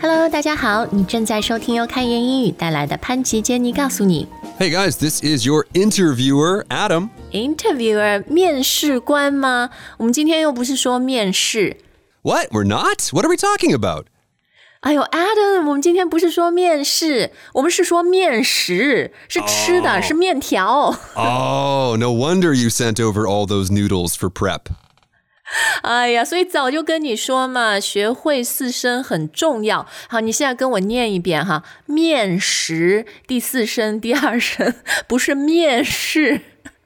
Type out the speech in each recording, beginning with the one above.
Hello，大家好，你正在收听由开言英语带来的潘吉杰尼告诉你 Hey guys, this is your interviewer, Adam. Interviewer 面试官吗？我们今天又不是说面试。 What? We're not? What are we talking about? 哎呦，Adam，我们今天不是说面试，我们是说面食，是吃的是面条。 Oh, no wonder you sent over all those noodles for prep. 哎呀，所以早就跟你说嘛，学会四声很重要。好，你现在跟我念一遍哈，面食第四声第二声 不是面试。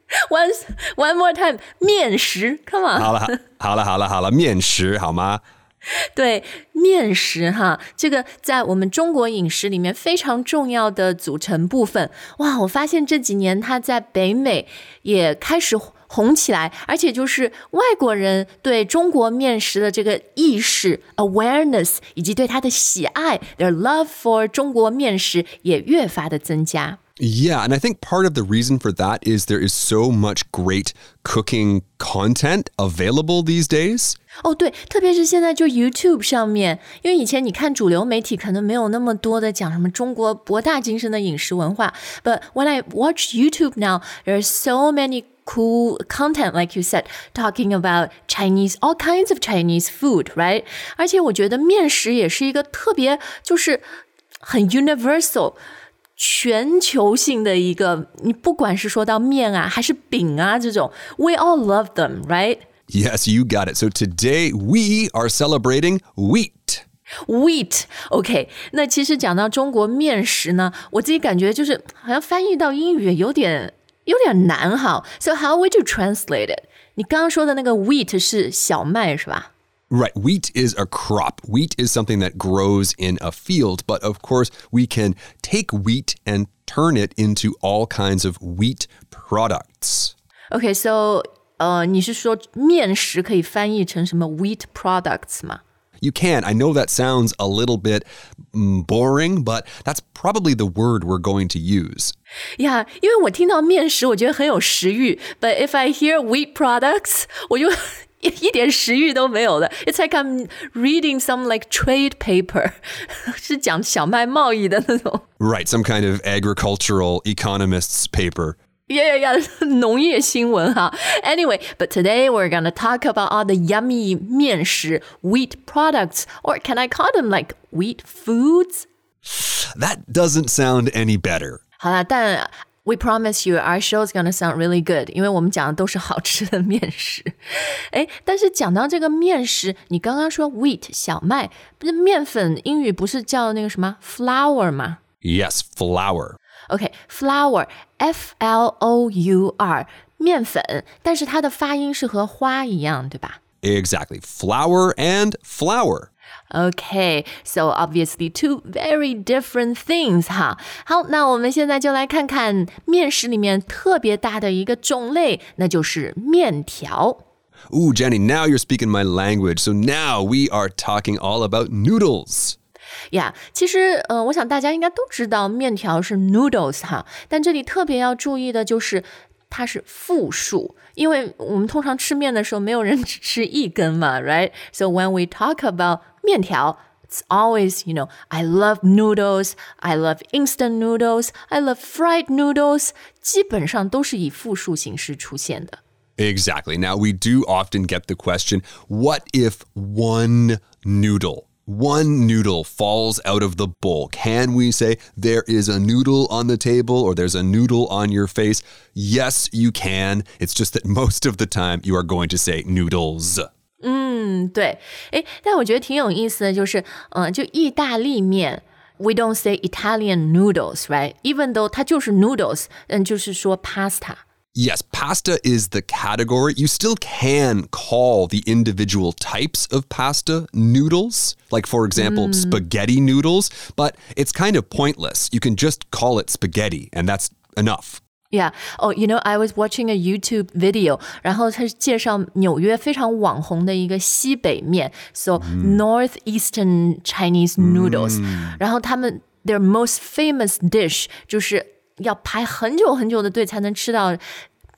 One one more time，面食，Come on。好了，好了，好了，好了，面食好吗？对，面食哈，这个在我们中国饮食里面非常重要的组成部分。哇，我发现这几年它在北美也开始红起来，而且就是外国人对中国面食的这个意识 awareness 以及对它的喜爱，their love for 中国面食也越发的增加。 Yeah, and I think part of the reason for that is there is so much great cooking content available these days. 哦，对，特别是现在就 YouTube 上面，因为以前你看主流媒体可能没有那么多的讲什么中国博大精深的饮食文化，but when I watch YouTube now, there are so many cool content, like you said, talking about Chinese, all kinds of Chinese food, right? 而且我觉得面食也是一个特别就是很 universal。全球性的一个，你不管是说到面啊，还是饼啊这种，we all love them, right? Yes, you got it. So today we are celebrating wheat. Wheat, OK。那其实讲到中国面食呢，我自己感觉就是好像翻译到英语有点 有点难哈。So how would you translate it？你刚刚说的那个 wheat 是小麦是吧？ Right. Wheat is a crop. Wheat is something that grows in a field. But of course, we can take wheat and turn it into all kinds of wheat products. OK，so、呃，你是说面食可以翻译成什么 wheat products 吗？ You can. I know that sounds a little bit mm, boring, but that's probably the word we're going to use. 呀因为我听到面食，我觉得很有食欲。But if I hear wheat products，我就一一点食欲都没有了。It's like I'm reading some like trade paper，是讲小麦贸易的那种。 Right. Some kind of agricultural economist's paper. Yeah, yeah, yeah. 农业新闻哈。Anyway, but today we're gonna talk about all the yummy 面食 wheat products, or can I call them like wheat foods? That doesn't sound any better. 好啦，但 we promise you our show is gonna sound really good，因为我们讲的都是好吃的面食。哎，但是讲到这个面食，你刚刚说 wheat 小麦，不是面粉，英语不是叫那个什么 flour 吗 Yes, flour. Okay, flour, F L O U r，面粉，但是它的发音是和花一样，对吧？Exactly, flour and flower. Okay, so obviously two very different things 哈。好，那我们现在就来看看面食里面特别大的一个种类，那就是面条。Ooh, Jenny, now you're speaking my language. So now we are talking all about noodles. 呀其实呃，我想大家应该都知道面条是 noodles 哈，但这里特别要注意的就是它是复数，因为我们通常吃面的时候，没有人只吃一根嘛，right？So when we talk about 面条。It's always, you know, I love noodles, I love instant noodles, I love fried noodles，基本上都是以复数形式出现的。 Exactly. Now, we do often get the question what if one noodle, one noodle falls out of the bowl? Can we say there is a noodle on the table or there's a noodle on your face? Yes, you can. It's just that most of the time you are going to say noodles. 嗯，对，诶，但我觉得挺有意思的，就是，嗯、就意大利面，we don't say Italian noodles，right？Even though 它就是 noodles，嗯，就是说 pasta。 Yes, pasta is the category. You still can call the individual types of pasta noodles, like, for example, spaghetti noodles, but it's kind of pointless. You can just call it spaghetti, and that's enough. Yeah. Oh, you know, I was watching a YouTube video，然后它是介绍纽约非常网红的一个西北面，so northeastern Chinese noodles，、然后他们 their most famous dish 就是 要排很久很久的队才能吃到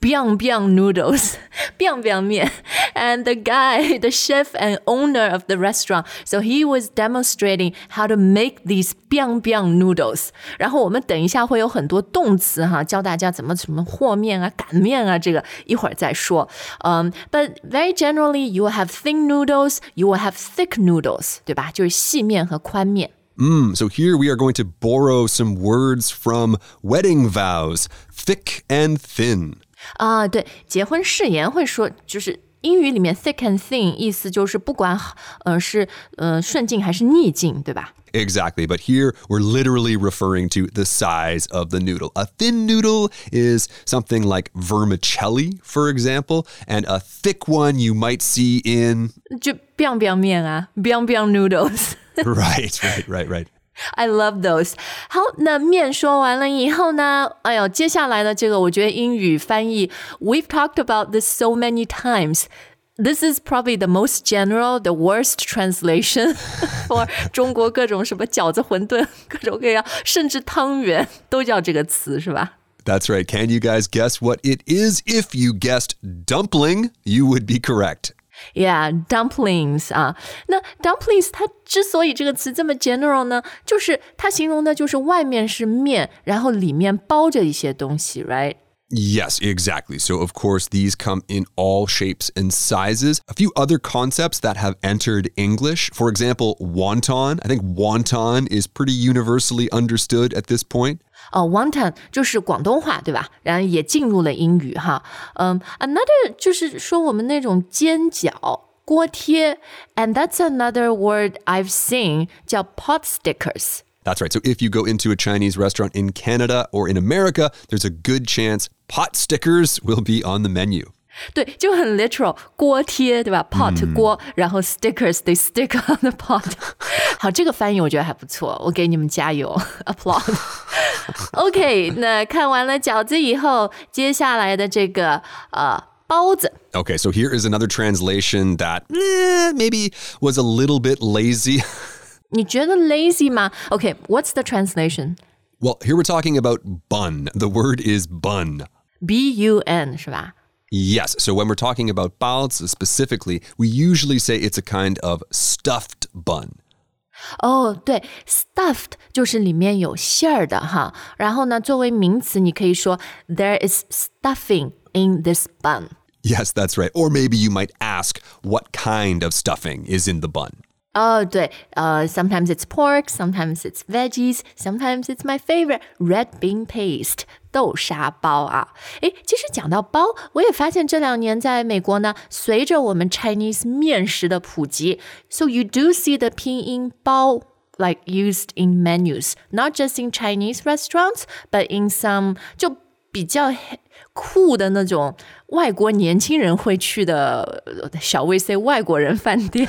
biang biang noodles, biang biang 面 and the guy, the chef and owner of the restaurant, so he was demonstrating how to make these biang biang noodles. 然后我们等一下会有很多动词哈，教大家怎么什么和面啊、擀面啊，这个一会儿再说。嗯、um,，but very generally you will have thin noodles, you will have thick noodles，对吧？就是细面和宽面。 Mm, so here we are going to borrow some words from wedding vows thick and thin. 啊，对，结婚誓言会说，就是 英语里面 thick and thin 意思就是不管呃是呃顺境还是逆境，对吧？ Exactly, but here we're literally referring to the size of the noodle. A thin noodle is something like vermicelli, for example, and a thick one you might see in. 就 biang biang 面啊，biang biang noodles。 right, right, right, right. I love those。好，那面说完了以后呢？哎呦，接下来的这个，我觉得英语翻译，We've talked about this so many times. This is probably the most general, the worst translation for 中国各种什么饺子、馄饨，各种各样，甚至汤圆都叫这个词，是吧？ That's right. Can you guys guess what it is? If you guessed dumpling, you would be correct. Yeah, dumplings 啊，那 dumplings 它之所以这个词这么 general 呢，就是它形容的就是外面是面，然后里面包着一些东西，right？Yes, exactly. So, of course, these come in all shapes and sizes. A few other concepts that have entered English, for example, wonton. I think wonton is pretty universally understood at this point. 哦、w o n t o n 就是广东话对吧？然后也进入了英语哈。嗯、a n o t h e r 就是说我们那种煎饺。锅贴，and that's another word I've seen 叫 pot stickers。 That's right. So, if you go into a Chinese restaurant in Canada or in America, there's a good chance pot stickers will be on the menu. 对，就很 literal，锅贴对吧？pot 锅，然后 stickers they stick on the pot。好，这个翻译我觉得还不错，我给你们加油，applaud。OK，那看完了饺子以后，接下来的这个呃包子。 Okay, so here is another translation that eh, maybe was a little bit lazy. 你觉得 lazy 吗？OK，what's、the translation？ Well, here we're talking about bun. The word is bun. B U N Yes. So when we're talking about baozi specifically, we usually say it's a kind of stuffed bun. Oh, right. Stuffed 就是里面有馅儿的哈。然后呢，作为名词，你可以说 there is stuffing in this bun. Yes, that's right. Or maybe you might ask what kind of stuffing is in the bun. 哦，对，呃，sometimes it's pork, sometimes it's veggies, sometimes it's my favorite red bean paste 豆沙包啊。诶，其实讲到包，我也发现这两年在美国呢，随着我们 Chinese 面食的普及，so you do see the 拼音包 like used in menus, not just in Chinese restaurants, but in some 就 比较酷的那种外国年轻人会去的呃小 V C 外国人饭店。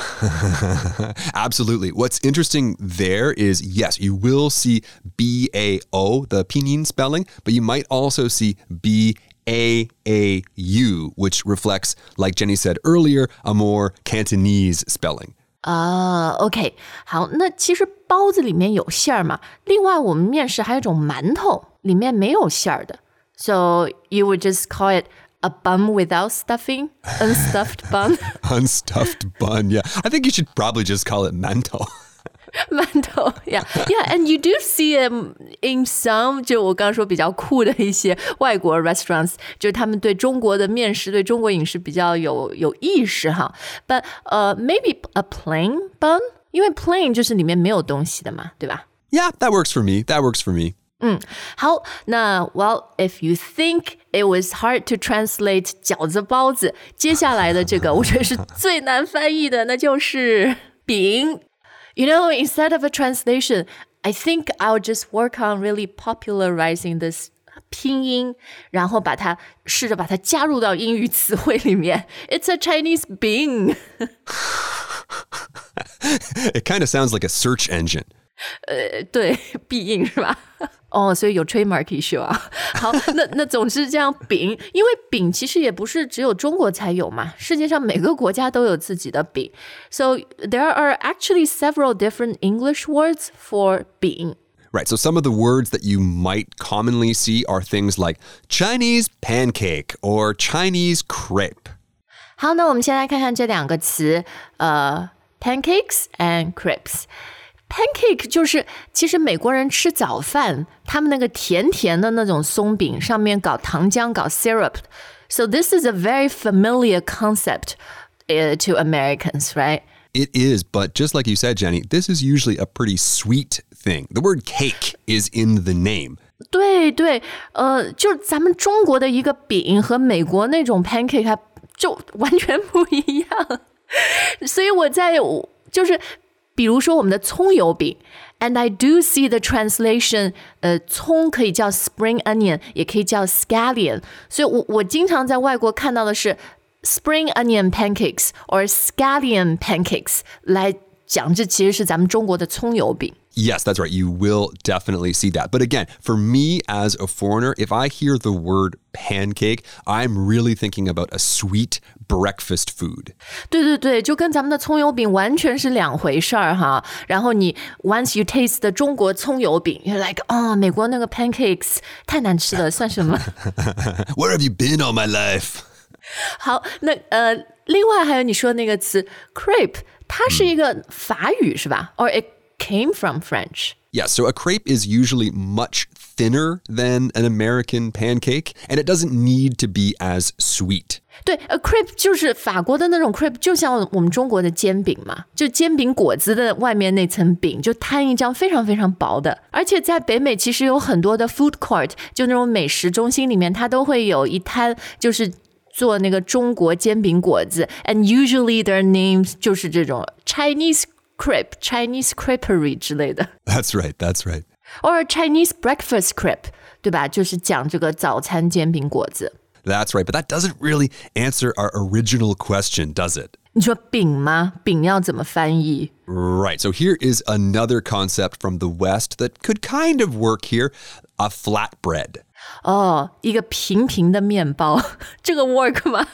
Absolutely. What's interesting there is yes, you will see B A O, the pinyin spelling, but you might also see B A A U, which reflects, like Jenny said earlier, a more Cantonese spelling. 啊、o k 好，那其实包子里面有馅儿嘛。另外，我们面食还有一种馒头，里面没有馅儿的。So you would just call it a bun without stuffing, unstuffed bun. Unstuffed bun. Yeah. I think you should probably just call it mantou. 馒头，yeah, yeah, and you do see them in some 就我刚刚说比较酷的一些外国 restaurants，就是他们对中国的面食、对中国饮食比较有有意识哈。But 呃、maybe a plain bun，因为 plain 就是里面没有东西的嘛，对吧？ yeah, that works for me. That works for me. 好，那 Well, if you think it was hard to translate 饺子包子，接下来的这个我觉得是最难翻译的，那就是饼。You know, instead of a translation, I think I'll just work on really popularizing this 拼音，然后把它试着把它加入到英语词汇里面。It's a Chinese bing。 It kind of sounds like a search engine. 对，必应是吧？ 哦，所以有 trademark issue 啊。好，那那总之这样饼，因为饼其实也不是只有中国才有嘛，世界上每个国家都有自己的饼。So there are actually several different English words for 饼。 Right. So some of the words that you might commonly see are things like Chinese pancake or Chinese crepe. 好，那我们先来看看这两个词，呃，pancakes and crepes。 pancake 就是其实美国人吃早饭，他们那个甜甜的那种松饼上面搞糖浆、搞 syrup。So this is a very familiar concept uh, to Americans, right? It is, but just like you said, Jenny, this is usually a pretty sweet thing. The word cake is in the name. 对对，呃，就咱们中国的一个饼和美国那种 pancake 还就完全不一样，所以我在就是 比如说我们的葱油饼，and I do see the translation，呃，葱可以叫 spring onion，也可以叫 scallion，所以我我经常在外国看到的是 spring onion pancakes or scallion pancakes 来讲，这其实是咱们中国的葱油饼。Yes, that's right. You will definitely see that. But again, for me as a foreigner, if I hear the word pancake, I'm really thinking about a sweet breakfast food. 对对对，就跟咱们的葱油饼完全是两回事儿哈。然后你 once you taste 的中国葱油饼，you're like 啊、哦，美国那个 pancakes 太难吃了，算什么？ Where have you been all my life? 好，那呃，另外还有你说那个词 crepe，它是一个法语、是吧？Or it came from French。 Yeah, so a crepe is usually much thinner than an American pancake, and it doesn't need to be as sweet. 对，a crepe 就是法国的那种 crepe，就像我们中国的煎饼嘛，就煎饼果子的外面那层饼，就摊一张非常非常薄的。而且在北美其实有很多的 food court，就那种美食中心里面，它都会有一摊，就是做那个中国煎饼果子，and usually their names 就是这种 Chinese crepe、Chinese creperie 之类的。 That's right, that's right. or Chinese breakfast crepe，对吧？就是讲这个早餐煎饼果子。 That's right, but that doesn't really answer our original question, does it? 你说饼吗？饼要怎么翻译？ Right, so here is another concept from the West that could kind of work here a flatbread. 哦，一个平平的面包，这个 work 吗？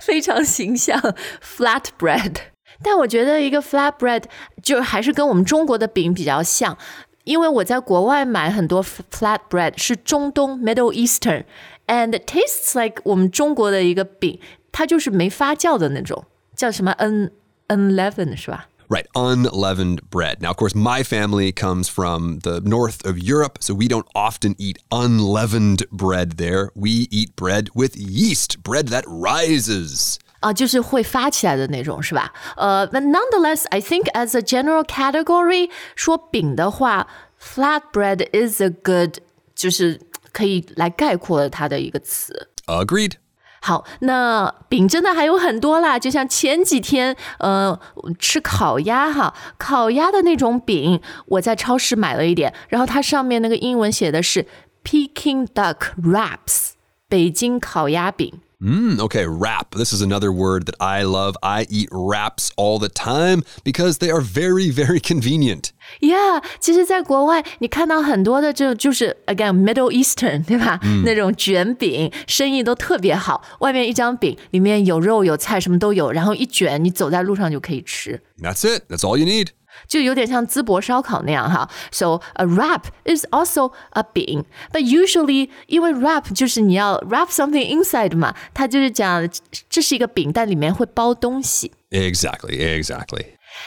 非常形象，flatbread。 但我觉得一个 flatbread 就还是跟我们中国的饼比较像，因为我在国外买很多 flatbread 是中东 Middle Eastern，and it tastes like 我们中国的一个饼，它就是没发酵的那种，叫什么 un unleavened 是吧？ Right, unleavened bread. Now, of course, my family comes from the north of Europe, so we don't often eat unleavened bread there. We eat bread with yeast, bread that rises. 啊，就是会发起来的那种，是吧？呃，but nonetheless, I think as a general category，说饼的话，flatbread is a good，就是可以来概括它的一个词。Agreed. 好，那饼真的还有很多啦，就像前几天，呃，吃烤鸭哈，烤鸭的那种饼，我在超市买了一点，然后它上面那个英文写的是 Peking duck wraps，北京烤鸭饼。Mm, okay, wrap. This is another word that I love. I eat wraps all the time because they are very, very convenient. Yeah，其实，在国外你看到很多的这就是 again Middle Eastern 对吧？那种卷饼生意都特别好，外面一张饼里面有肉有菜什么都有，然后一卷你走在路上就可以吃。 That's it. That's all you need. 就有点像淄博烧烤那样哈。So a wrap is also a 饼，but usually 因为 wrap 就是你要 wrap something inside 嘛，它就是讲这是一个饼，但里面会包东西。 Exactly, exactly.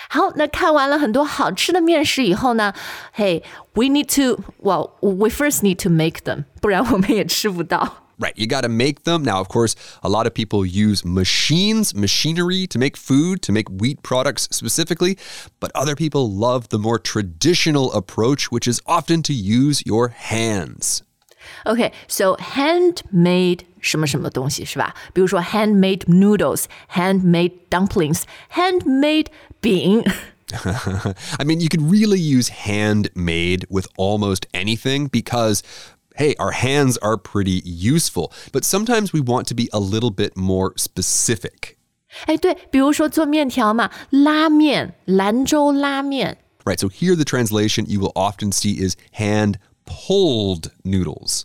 好，那看完了很多好吃的面食以后呢，Hey, we need to, well, we first need to make them，不然我们也吃不到。 Right, you got to make them. Now, of course, a lot of people use machines, machinery to make food, to make wheat products specifically, but other people love the more traditional approach, which is often to use your hands. Okay, so handmade 什么什么东西是吧？比如说 handmade noodles, handmade dumplings, handmade 饼。 I mean, you could really use handmade with almost anything because, hey, our hands are pretty useful, but sometimes we want to be a little bit more specific. 哎，对，比如说做面条嘛，拉面，兰州拉面。 Right, so here the translation you will often see is hand pulled noodles.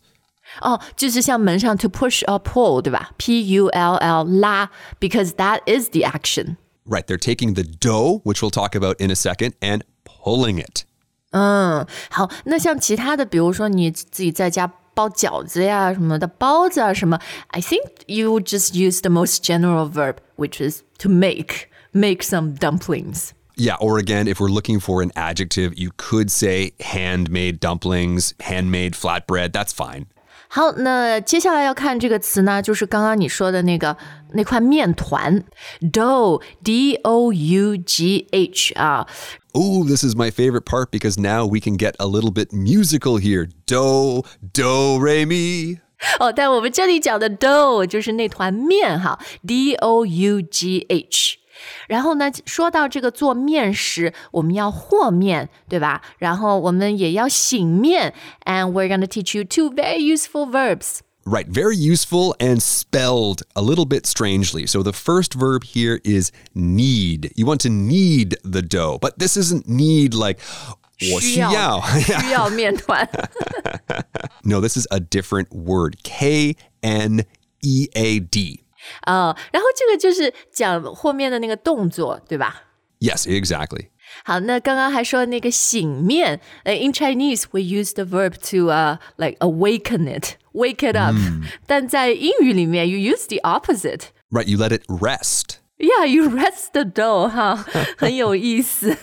哦，就是像门上 to push or pull，对吧？P U L L 拉，because that is the action。 Right, they're taking the dough, which we'll talk about in a second, and pulling it. 嗯，好，那像其他的，比如说你自己在家包饺子呀什么的，包子啊什么，I think you just use the most general verb, which is to make, make some dumplings. Yeah, or again, if we're looking for an adjective, you could say handmade dumplings, handmade flatbread. That's fine. 好，那接下来要看这个词呢，就是刚刚你说的那个那块面团，dough，d o u g h 啊。 Oh, this is my favorite part because now we can get a little bit musical here. Do, do, re, mi. 哦，但我们这里讲的 dough 就是那团面哈，d o u g h。然后呢，说到这个做面食，我们要和面，对吧？然后我们也要醒面，and we're going to teach you two very useful verbs. Right, very useful and spelled a little bit strangely. So the first verb here is knead. You want to knead the dough, but this isn't need like, oh, 我需要需要面团。no, this is a different word. K N E A D. Uh, 呃，然后这个就是讲后面的那个动作，对吧？Yes, exactly. 好，那刚刚还说那个醒面，呃，in Chinese we use the verb to uh like awaken it, wake it up，、嗯、但在英语里面 you use the opposite. Right, you let it rest. Yeah, you rest the dough, 哈，很有意思。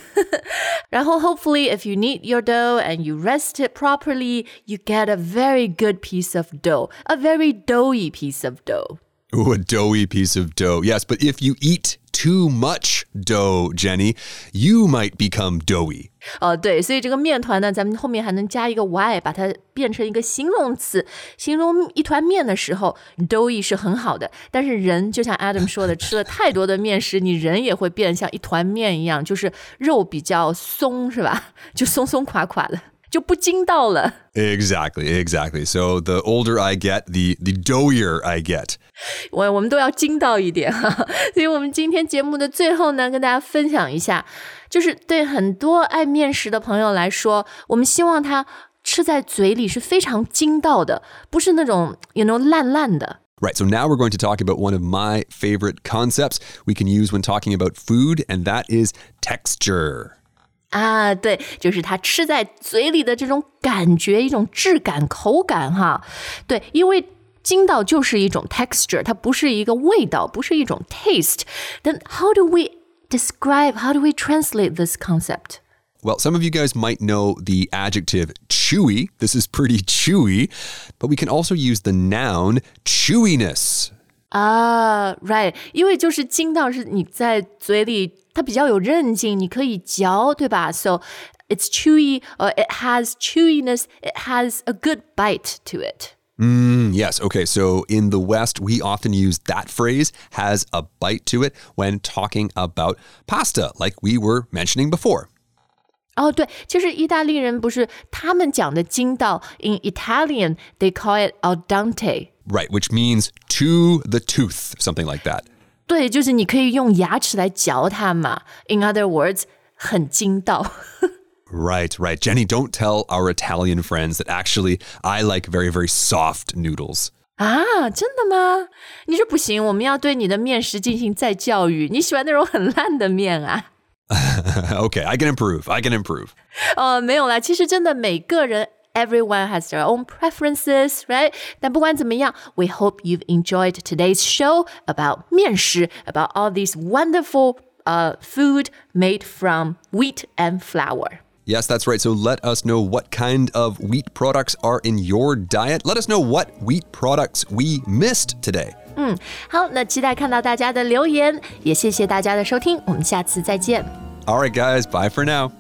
然后 hopefully if you knead your dough and you rest it properly, you get a very good piece of dough, a very doughy piece of dough. Ooh, a doughy piece of dough. Yes, but if you eat too much dough, Jenny, you might become doughy. 哦，对，所以这个面团呢，咱们后面还能加一个 y，把它变成一个形容词，形容一团面的时候，doughy 是很好的。但是人就像 Adam 说的，吃了太多的面食，你人也会变像一团面一样，就是肉比较松，是吧？就松松垮垮的。就不筋道了。Exactly, exactly. So the older I get, the the doughier I get. 我我们都要筋道一点哈。所以我们今天节目的最后呢，跟大家分享一下，就是对很多爱面食的朋友来说，我们希望它吃在嘴里是非常筋道的，不是那种 you know 烂烂的。Right, so now we're going to talk about one of my favorite concepts we can use when talking about food, and that is texture. 啊，对，就是它吃在嘴里的这种感觉，一种质感、口感，哈，对，因为筋道就是一种 texture，它不是一个味道，不是一种 taste。Then how do we describe? How do we translate this concept? Well, some of you guys might know the adjective chewy. This is pretty chewy, but we can also use the noun chewiness. 啊，right，因为就是筋道是你在嘴里， 它比较有韧劲，你可以嚼，对吧？So it's chewy, or it has chewiness, it has a good bite to it. Mm, yes. Okay. So in the West, we often use that phrase has a bite to it when talking about pasta, like we were mentioning before. 哦，对，就是意大利人不是他们讲的筋道，in Italian they call it al dente。Right, which means to the tooth, something like that. 对，就是你可以用牙齿来嚼它嘛。In other words，很筋道。Right, right. Jenny, don't tell our Italian friends that actually I like very, very soft noodles. 啊，真的吗？你说不行，我们要对你的面食进行再教育。你喜欢那种很烂的面啊？okay, I can improve. I can improve. 哦，没有啦，其实真的每个人 Everyone has their own preferences, right? 但不管怎么样, we hope you've enjoyed today's show about 面食, about all these wonderful uh, food made from wheat and flour. Yes, that's right. So let us know what kind of wheat products are in your diet. Let us know what wheat products we missed today. 嗯，好，那期待看到大家的留言，也谢谢大家的收听，我们下次再见。All right, guys, bye for now.